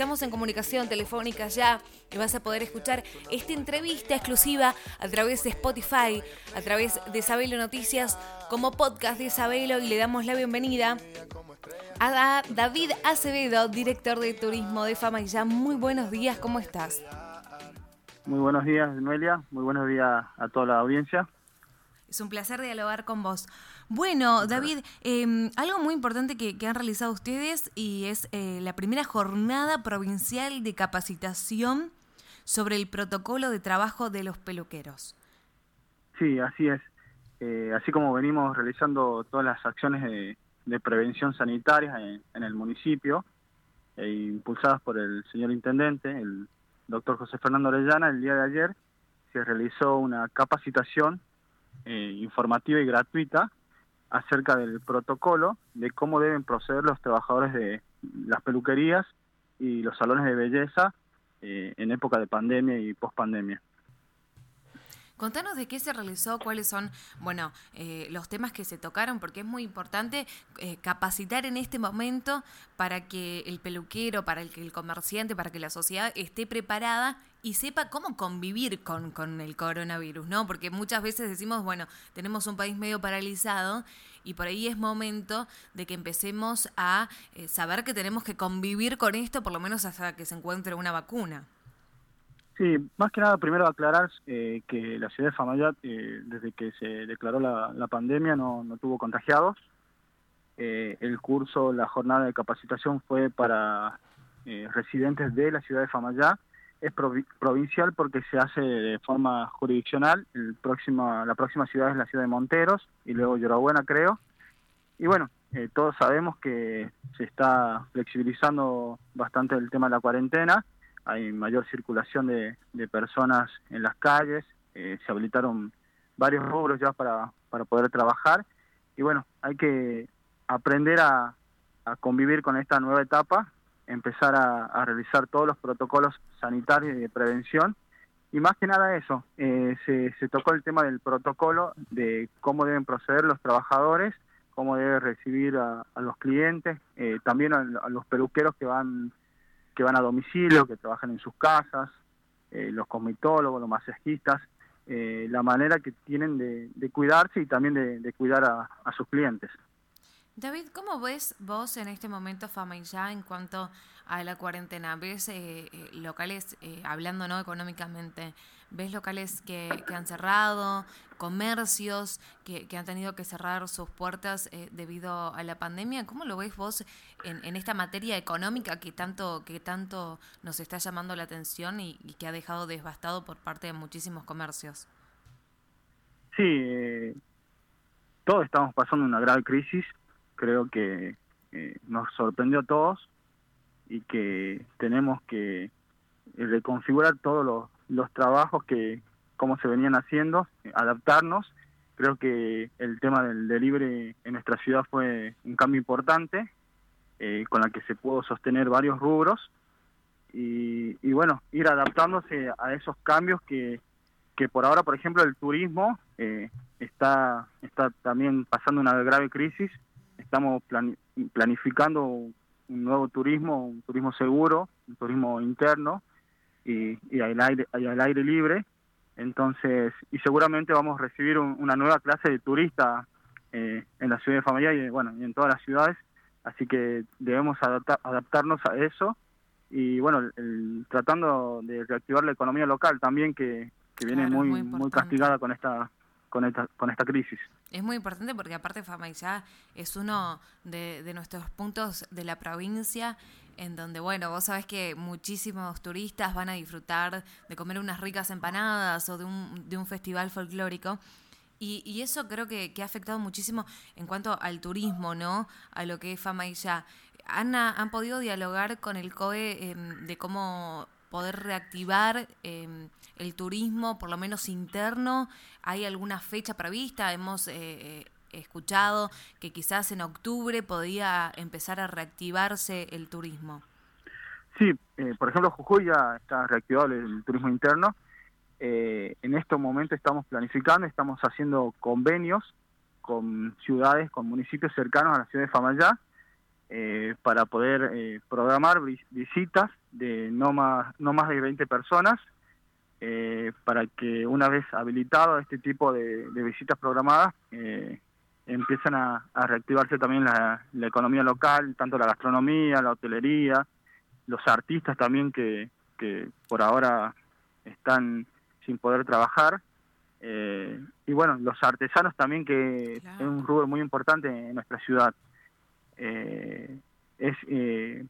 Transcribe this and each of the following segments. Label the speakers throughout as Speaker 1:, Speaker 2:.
Speaker 1: estamos en comunicación telefónica ya y vas a poder escuchar esta entrevista exclusiva a través de Spotify, a través de Sabelo Noticias, como podcast de Sabelo y le damos la bienvenida a David Acevedo, director de turismo de Fama y ya. Muy buenos días, ¿cómo estás?
Speaker 2: Muy buenos días, Noelia. Muy buenos días a toda la audiencia.
Speaker 1: Es un placer dialogar con vos. Bueno, David, em, algo muy importante que, han realizado ustedes y es eh, la primera jornada provincial de capacitación sobre el protocolo de trabajo de los peluqueros.
Speaker 2: Sí, así es. Eh, así como venimos realizando todas las acciones de, prevención sanitaria en, el municipio, e impulsadas por el señor intendente, el doctor José Fernando Orellana, el día de ayer se realizó una capacitación eh, informativa y gratuita acerca del protocolo de cómo deben proceder los trabajadores de las peluquerías y los salones de belleza eh, en época de pandemia y pospandemia.
Speaker 1: Contanos de qué se realizó, cuáles son, bueno, eh, los temas que se tocaron, porque es muy importante eh, capacitar en este momento para que el peluquero, para el el comerciante, para que la sociedad esté preparada y sepa cómo convivir con, con el coronavirus, ¿no? Porque muchas veces decimos, bueno, tenemos un país medio paralizado y por ahí es momento de que empecemos a eh, saber que tenemos que convivir con esto, por lo menos hasta que se encuentre una vacuna.
Speaker 2: Sí, más que nada, primero aclarar eh, que la ciudad de Famayat, eh, desde que se declaró la, pandemia, no, tuvo contagiados. Eh, el curso, la jornada de capacitación fue para residentes de la ciudad de Famayat. Es provincial porque se hace de forma jurisdiccional. El próximo, la próxima ciudad es la ciudad de Monteros y luego Llorabuena, creo. Y bueno, todos sabemos que se está flexibilizando bastante el tema de la cuarentena hay mayor circulación de, personas en las calles, eh, se habilitaron varios rubros ya para, para poder trabajar. Y bueno, hay que aprender a, convivir con esta nueva etapa, empezar a, realizar todos los protocolos sanitarios y de prevención. Y más que nada eso, eh, se, se tocó el tema del protocolo de cómo deben proceder los trabajadores, cómo debe recibir a, los clientes, eh, también a, los peluqueros que van que van a domicilio, que trabajan en sus casas, eh, los cosmetólogos, los masajistas, eh, la manera que tienen de, cuidarse y también de, cuidar a, sus clientes.
Speaker 1: David, ¿cómo ves vos en este momento Fama ya en cuanto a la cuarentena? ¿Ves eh, eh, locales, eh, hablando no económicamente, ves locales que, han cerrado, comercios que, han tenido que cerrar sus puertas debido a la pandemia? ¿Cómo lo ves vos en, esta materia económica que tanto, que tanto nos está llamando la atención y, y que ha dejado devastado por parte de muchísimos comercios?
Speaker 2: Sí, todos estamos pasando una grave crisis creo que eh, nos sorprendió a todos y que tenemos que reconfigurar todos los, trabajos que cómo se venían haciendo, adaptarnos. Creo que el tema del delivery en nuestra ciudad fue un cambio importante, eh, con la que se pudo sostener varios rubros y, bueno, ir adaptándose a esos cambios que, que por ahora, por ejemplo, el turismo eh, está, está también pasando una grave crisis estamos planificando un nuevo turismo, un turismo seguro, un turismo interno y, al, aire, al aire libre. Entonces, y seguramente vamos a recibir una nueva clase de turistas eh, en la ciudad de Familia y, bueno, y en todas las ciudades. Así que debemos adaptarnos a eso y, bueno, tratando de reactivar la economía local también, que, viene muy, muy castigada con esta con esta, con crisis.
Speaker 1: Es muy importante porque aparte Famaillá es uno de, de, nuestros puntos de la provincia en donde, bueno, vos sabés que muchísimos turistas van a disfrutar de comer unas ricas empanadas o de un, de un festival folclórico. Y, y eso creo que, que, ha afectado muchísimo en cuanto al turismo, ¿no? A lo que es Famaillá. ¿Han, ¿Han podido dialogar con el COE em, de cómo poder reactivar em, el turismo, por lo menos interno? ¿Hay alguna fecha prevista? Hemos eh, eh, escuchado que quizás en octubre podía empezar a reactivarse el turismo.
Speaker 2: Sí, eh, por ejemplo, Jujuy ya está reactivado el, turismo interno. en estos momentos estamos planificando, estamos haciendo convenios con ciudades, con municipios cercanos a la ciudad de Famayá, para poder programar visitas de no más, no más de 20 personas eh, para que una vez habilitado este tipo de, visitas programadas eh, empiezan a, reactivarse también la, economía local, tanto la gastronomía, la hotelería, los artistas también que, que por ahora están sin poder trabajar. Eh, y bueno, los artesanos también, que es un rubro muy importante en nuestra ciudad. Eh, es, eh,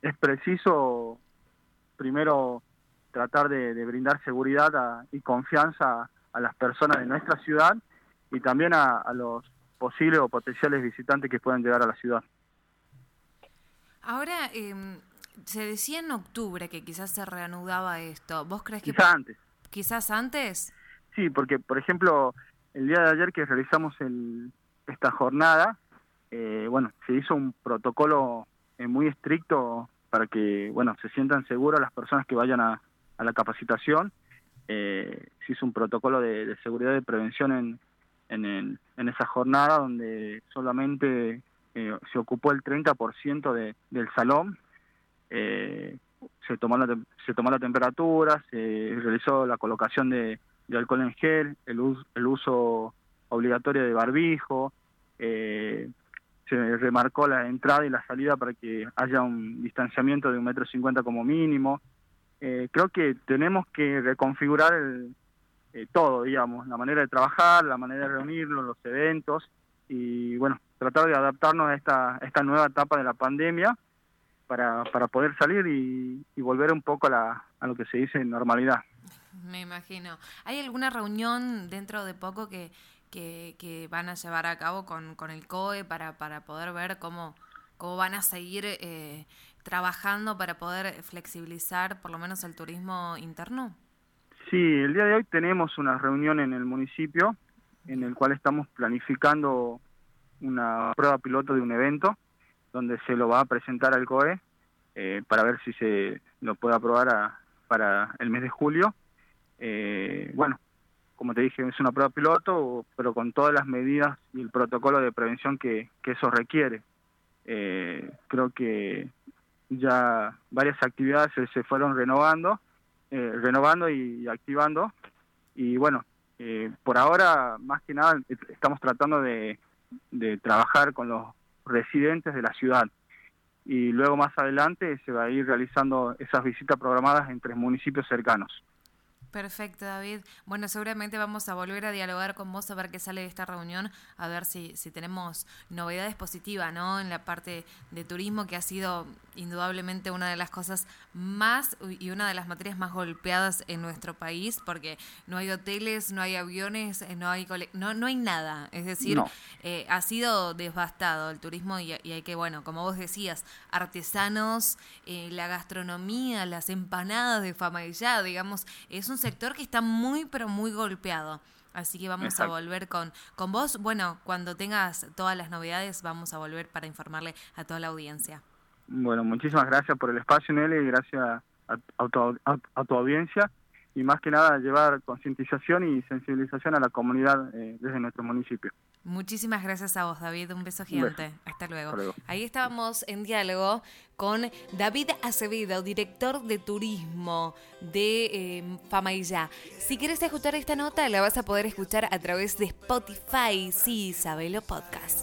Speaker 2: es preciso primero tratar de, brindar seguridad y confianza a, las personas de nuestra ciudad y también a, los posibles o potenciales visitantes que puedan llegar a la ciudad.
Speaker 1: Ahora, em, se decía en octubre que quizás se reanudaba esto. ¿Vos crees que...
Speaker 2: Quizás antes.
Speaker 1: ¿Quizás antes?
Speaker 2: Sí, porque, por ejemplo, el día de ayer que realizamos el, esta jornada, eh, bueno, se hizo un protocolo eh, muy estricto para que, bueno, se sientan seguras las personas que vayan a, la capacitación. Eh, se hizo un protocolo de, seguridad y prevención en, en, en, esa jornada donde solamente se ocupó el 30% de, del salón. se, tomó la, se tomó la temperatura, se realizó la colocación de, alcohol en gel, el, el uso obligatorio de barbijo, eh, remarcó la entrada y la salida para que haya un distanciamiento de un metro cincuenta como mínimo. Eh, creo que tenemos que reconfigurar el, eh, todo, digamos, la manera de trabajar, la manera de reunirnos, los eventos y bueno, tratar de adaptarnos a esta, esta nueva etapa de la pandemia para, para poder salir y, y volver un poco a, la, a lo que se dice normalidad.
Speaker 1: Me imagino. ¿Hay alguna reunión dentro de poco que, que, van a llevar a cabo con, con el COE para, para poder ver cómo, cómo van a seguir eh, trabajando para poder flexibilizar por lo menos el turismo interno?
Speaker 2: Sí, el día de hoy tenemos una reunión en el municipio en el cual estamos planificando una prueba piloto de un evento donde se lo va a presentar al COE eh, para ver si se lo puede aprobar para el mes de julio eh, bueno, como te dije, es una prueba piloto, pero con todas las medidas y el protocolo de prevención que, eso requiere. Eh, creo que ya varias actividades se, fueron renovando, eh, renovando y, activando. Y bueno, por ahora, más que nada, estamos tratando de, de trabajar con los residentes de la ciudad. Y luego más adelante se va a ir realizando esas visitas programadas entre municipios cercanos.
Speaker 1: Perfecto, David. Bueno, seguramente vamos a volver a dialogar con vos a ver qué sale de esta reunión, a ver si, si tenemos novedades positivas, ¿no? En la parte de turismo, que ha sido indudablemente una de las cosas más y una de las materias más golpeadas en nuestro país, porque no hay hoteles, no hay aviones, eh, no hay no, no hay nada. Es decir, eh, ha sido devastado el turismo y, hay que, bueno, como vos decías, artesanos, eh, la gastronomía, las empanadas de fama y ya, digamos, es un sector que está muy, pero muy golpeado. Así que vamos a volver con, con vos. Bueno, cuando tengas todas las novedades, vamos a volver para informarle a toda la audiencia.
Speaker 2: Bueno, muchísimas gracias por el espacio, Nelly, y gracias a, tu, a, tu, audiencia. Y más que nada, llevar concientización y sensibilización a la comunidad eh, desde nuestro municipio.
Speaker 1: Muchísimas gracias a vos, David. Un beso gigante. Hasta, luego. Ahí estábamos en diálogo con David Acevedo, director de turismo de eh. Si quieres escuchar esta nota, la vas a poder escuchar a través de Spotify. Sí, Sabelo Podcast.